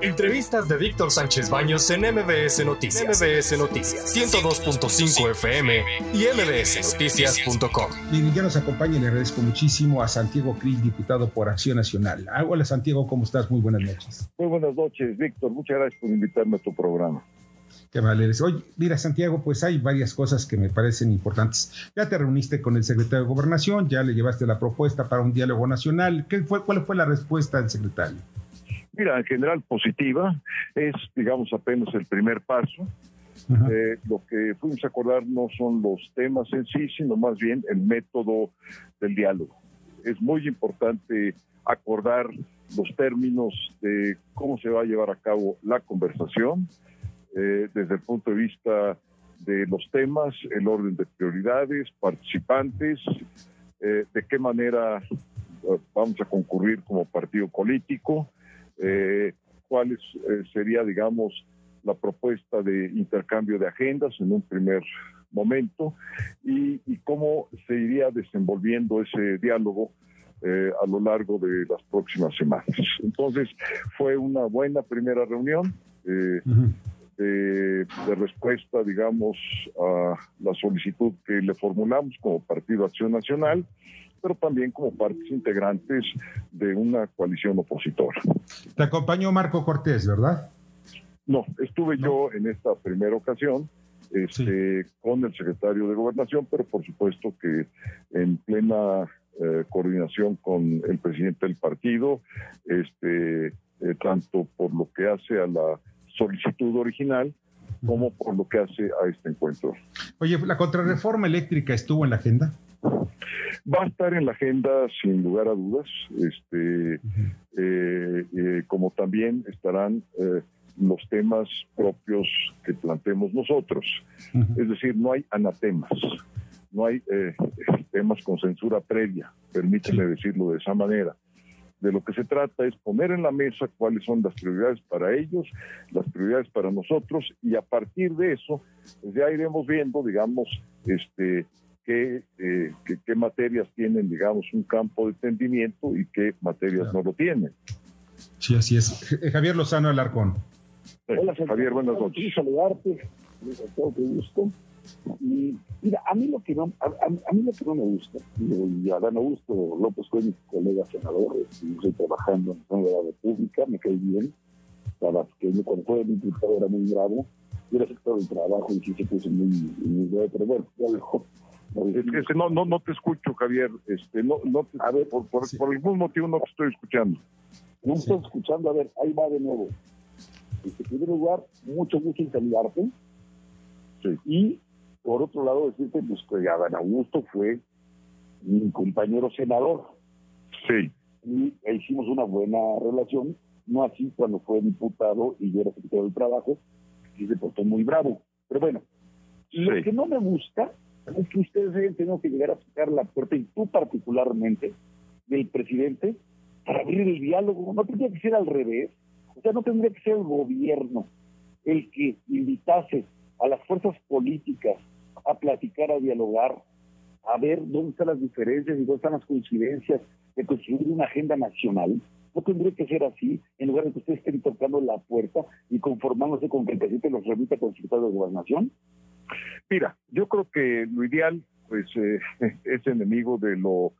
Entrevistas de Víctor Sánchez Baños en MBS Noticias. MBS Noticias. 102.5 FM y mbsnoticias.com. Bien, ya nos acompaña y le agradezco muchísimo a Santiago Cris, diputado por Acción Nacional. Ah, hola Santiago, ¿cómo estás? Muy buenas noches. Muy buenas noches, Víctor. Muchas gracias por invitarme a tu programa. Qué mal eres. Oye, mira, Santiago, pues hay varias cosas que me parecen importantes. Ya te reuniste con el secretario de Gobernación, ya le llevaste la propuesta para un diálogo nacional. ¿Qué fue, ¿Cuál fue la respuesta del secretario? Mira, en general positiva, es, digamos, apenas el primer paso. Eh, lo que fuimos a acordar no son los temas en sí, sino más bien el método del diálogo. Es muy importante acordar los términos de cómo se va a llevar a cabo la conversación, eh, desde el punto de vista de los temas, el orden de prioridades, participantes, eh, de qué manera vamos a concurrir como partido político, eh, cuál eh, sería, digamos, la propuesta de intercambio de agendas en un primer momento y, cómo se iría desenvolviendo ese diálogo eh, a lo largo de las próximas semanas. Entonces, fue una buena primera reunión eh, de, de, respuesta, digamos, a la solicitud que le formulamos como Partido Acción Nacional pero también como partes integrantes de una coalición opositora. Te acompañó Marco Cortés, ¿verdad? No, estuve yo en esta primera ocasión este, con el secretario de Gobernación, pero por supuesto que en plena eh, coordinación con el presidente del partido, este, eh, tanto por lo que hace a la solicitud original como por lo que hace a este encuentro. Oye, ¿la contrarreforma eléctrica estuvo en la agenda? Va a estar en la agenda sin lugar a dudas, este, eh, eh, como también estarán eh, los temas propios que planteemos nosotros. Es decir, no hay anatemas, no hay temas con censura previa, permíteme decirlo de esa manera. De lo que se trata es poner en la mesa cuáles son las prioridades para ellos, las prioridades para nosotros, y a partir de eso, pues ya iremos viendo, digamos, este, qué, eh, qué, materias tienen, digamos, un campo de entendimiento y qué materias no lo tienen. Sí, así es. Eh, Javier Lozano Alarcón. Hola, Javier, buenas noches. saludarte, todo tu gusto. Y mira, a mí lo que no, a, mí lo que no me gusta, y a Dan Augusto López fue mi colega senador, estoy trabajando en la República, me cae bien, para que cuando fue diputado era muy bravo, yo era sector del trabajo y sí se puso muy, muy bravo, pero bueno, ya dejó es que no, no, no te escucho, Javier. Este, no, no a ver, por, por, algún motivo no te estoy escuchando. No estoy escuchando, a ver, ahí va de nuevo. En primer lugar, mucho gusto en saludarte. Sí. Y por otro lado, decirte pues, que Adán Augusto fue mi compañero senador. Sí. Y hicimos una buena relación, no así cuando fue diputado y yo era secretario del trabajo, y se portó muy bravo. Pero bueno, lo que no me gusta es que ustedes deben tener que llegar a tocar la puerta, y tú particularmente, del presidente, para abrir el diálogo. No tendría que ser al revés. O sea, no tendría que ser el gobierno el que invitase a las fuerzas políticas a platicar, a dialogar, a ver dónde están las diferencias y dónde están las coincidencias de construir una agenda nacional. No tendría que ser así, en lugar de que ustedes estén tocando la puerta y conformándose con que el presidente los remita con secretario de Gobernación. Mira, yo creo que lo ideal, pues, eh, es enemigo de lo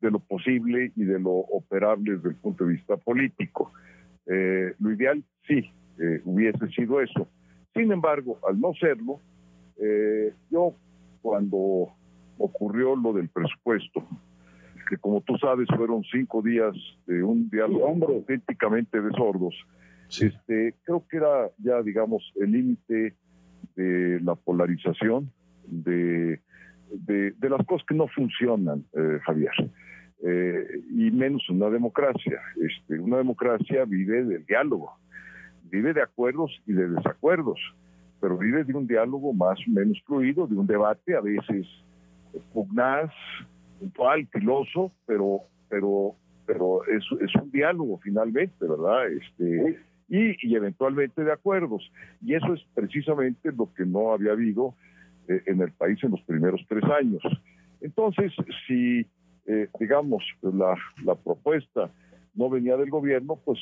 de lo posible y de lo operable desde el punto de vista político. Eh, lo ideal sí eh, hubiese sido eso. Sin embargo, al no serlo, yo cuando ocurrió lo del presupuesto, que como tú sabes fueron cinco días de un diálogo auténticamente de sordos, este, creo que era ya, digamos, el límite de la polarización, de, de, las cosas que no funcionan, eh, Javier. Eh, y menos una democracia. Este, una democracia vive del diálogo, vive de acuerdos y de desacuerdos, pero vive de un diálogo más o menos fluido, de un debate a veces pugnaz, puntual, filoso, pero, pero, pero es, es un diálogo finalmente, ¿verdad? Este, y, eventualmente de acuerdos. Y eso es precisamente lo que no había habido eh, en el país en los primeros tres años. Entonces, si, eh, digamos, la, propuesta no venía del gobierno, pues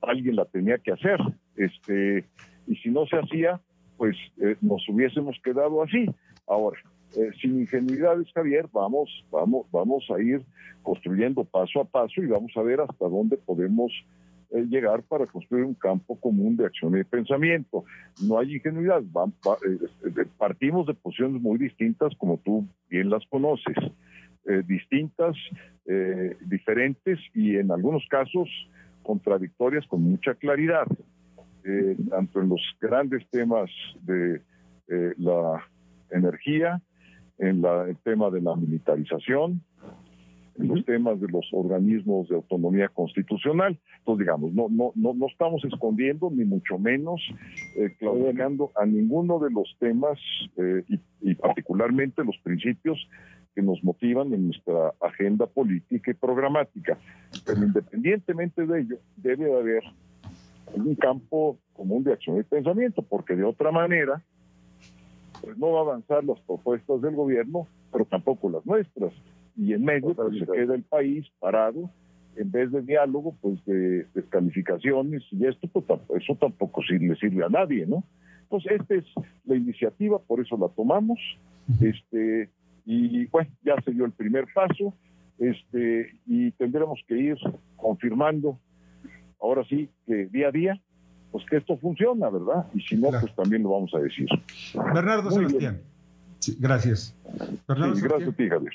alguien la tenía que hacer. Este, y si no se hacía, pues eh, nos hubiésemos quedado así. Ahora, eh, sin ingenuidades, Javier, vamos, vamos, vamos a ir construyendo paso a paso y vamos a ver hasta dónde podemos eh, llegar para construir un campo común de acción y pensamiento. No hay ingenuidad, partimos de posiciones muy distintas, como tú bien las conoces, distintas, diferentes y en algunos casos contradictorias con mucha claridad. Eh, tanto en los grandes temas de eh, la energía, en el tema de la militarización, en los temas de los organismos de autonomía constitucional. Entonces, digamos, no, no, no, no estamos escondiendo, ni mucho menos eh, claudicando a ninguno de los temas eh, y, y, particularmente los principios que nos motivan en nuestra agenda política y programática. Pero independientemente de ello, debe haber un campo común de acción y pensamiento, porque de otra manera, pues no va a avanzar las propuestas del gobierno, pero tampoco las nuestras. Y en medio pues, se queda el país parado, en vez de diálogo, pues de descalificaciones y esto, pues eso tampoco le sirve a nadie, ¿no? Entonces, esta es la iniciativa, por eso la tomamos, este, y bueno, ya se dio el primer paso, este, y tendremos que ir confirmando ahora sí que día a día, pues que esto funciona, ¿verdad? Y si no, pues también lo vamos a decir. Bernardo Sebastián. gracias. Bernardo gracias a ti, Javier.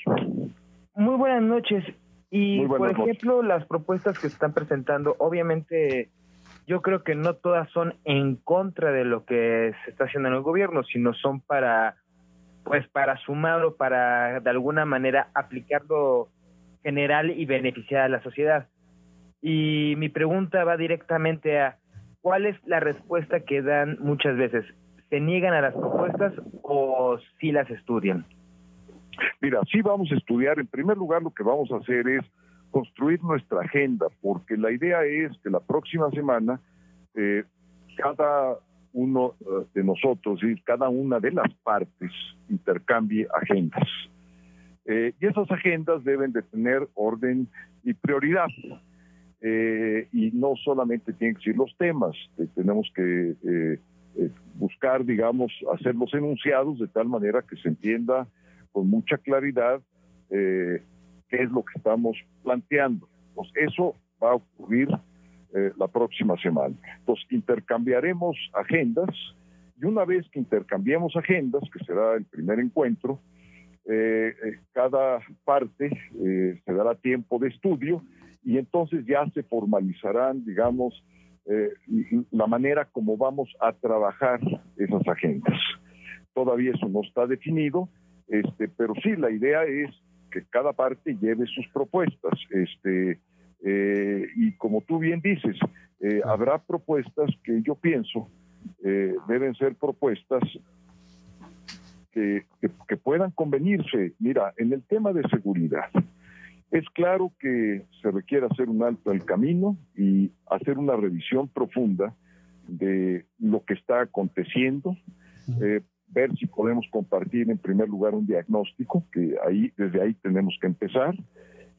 Muy buenas noches. Y, por ejemplo, las propuestas que se están presentando, obviamente, yo creo que no todas son en contra de lo que se está haciendo en el gobierno, sino son para, pues, para sumar o para, de alguna manera, aplicarlo general y beneficiar a la sociedad. Y mi pregunta va directamente a, ¿cuál es la respuesta que dan muchas veces? ¿Se niegan a las propuestas o sí las estudian? Mira, sí vamos a estudiar. En primer lugar, lo que vamos a hacer es construir nuestra agenda, porque la idea es que la próxima semana eh, cada uno eh, de nosotros y cada una de las partes intercambie agendas. Eh, y esas agendas deben de tener orden y prioridad. Eh, y no solamente tienen que ser los temas, tenemos que buscar, digamos, hacer los enunciados de tal manera que se entienda con mucha claridad qué es lo que estamos planteando. Pues eso va a ocurrir la próxima semana. Entonces, intercambiaremos agendas y una vez que intercambiemos agendas, que será el primer encuentro, cada parte se dará tiempo de estudio y entonces ya se formalizarán, digamos, eh, la manera como vamos a trabajar esas agendas. Todavía eso no está definido, este, pero sí la idea es que cada parte lleve sus propuestas, este, eh, y como tú bien dices, eh, habrá propuestas que yo pienso deben ser propuestas que, que puedan convenirse. Mira, en el tema de seguridad, es claro que se requiere hacer un alto al camino y hacer una revisión profunda de lo que está aconteciendo, eh, ver si podemos compartir en primer lugar un diagnóstico, que ahí desde ahí tenemos que empezar,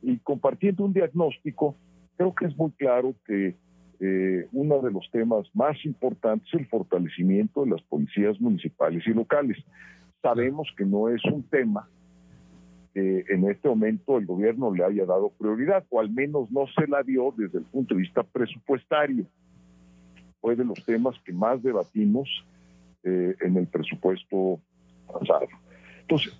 y compartiendo un diagnóstico, creo que es muy claro que eh, uno de los temas más importantes es el fortalecimiento de las policías municipales y locales. Sabemos que no es un tema en este momento el gobierno le haya dado prioridad, o al menos no se la dio desde el punto de vista presupuestario. Fue de los temas que más debatimos eh, en el presupuesto pasado. Entonces,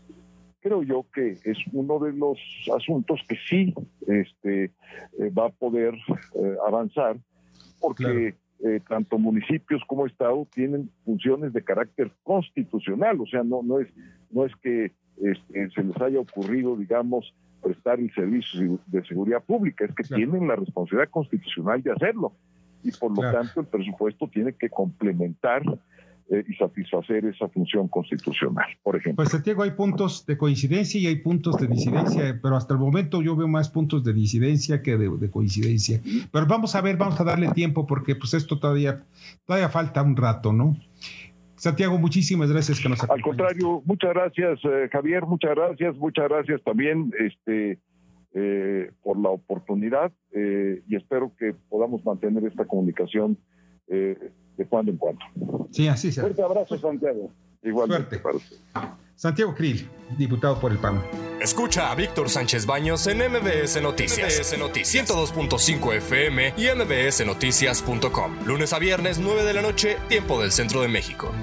creo yo que es uno de los asuntos que sí este, eh, va a poder eh, avanzar, porque tanto municipios como Estado tienen funciones de carácter constitucional, o sea, no, no, es, no es que este, se les haya ocurrido, digamos, prestar el servicio de seguridad pública, es que tienen la responsabilidad constitucional de hacerlo. Y por lo tanto el presupuesto tiene que complementar eh, y satisfacer esa función constitucional, por ejemplo. Pues Santiago, hay puntos de coincidencia y hay puntos de disidencia, pero hasta el momento yo veo más puntos de disidencia que de, coincidencia. Pero vamos a ver, vamos a darle tiempo porque pues esto todavía, todavía falta un rato, ¿no? Santiago, muchísimas gracias que nos Al contrario, muchas gracias, eh, Javier, muchas gracias, muchas gracias también este, por la oportunidad y espero que podamos mantener esta comunicación de cuando en cuando. Sí, así sea. Fuerte abrazo, Santiago. Igualmente. Santiago Krill, diputado por el PAN. Escucha a Víctor Sánchez Baños en MBS Noticias. MBS Noticias 102.5 FM y MBSNoticias.com. Lunes a viernes, 9 de la noche, tiempo del centro de México.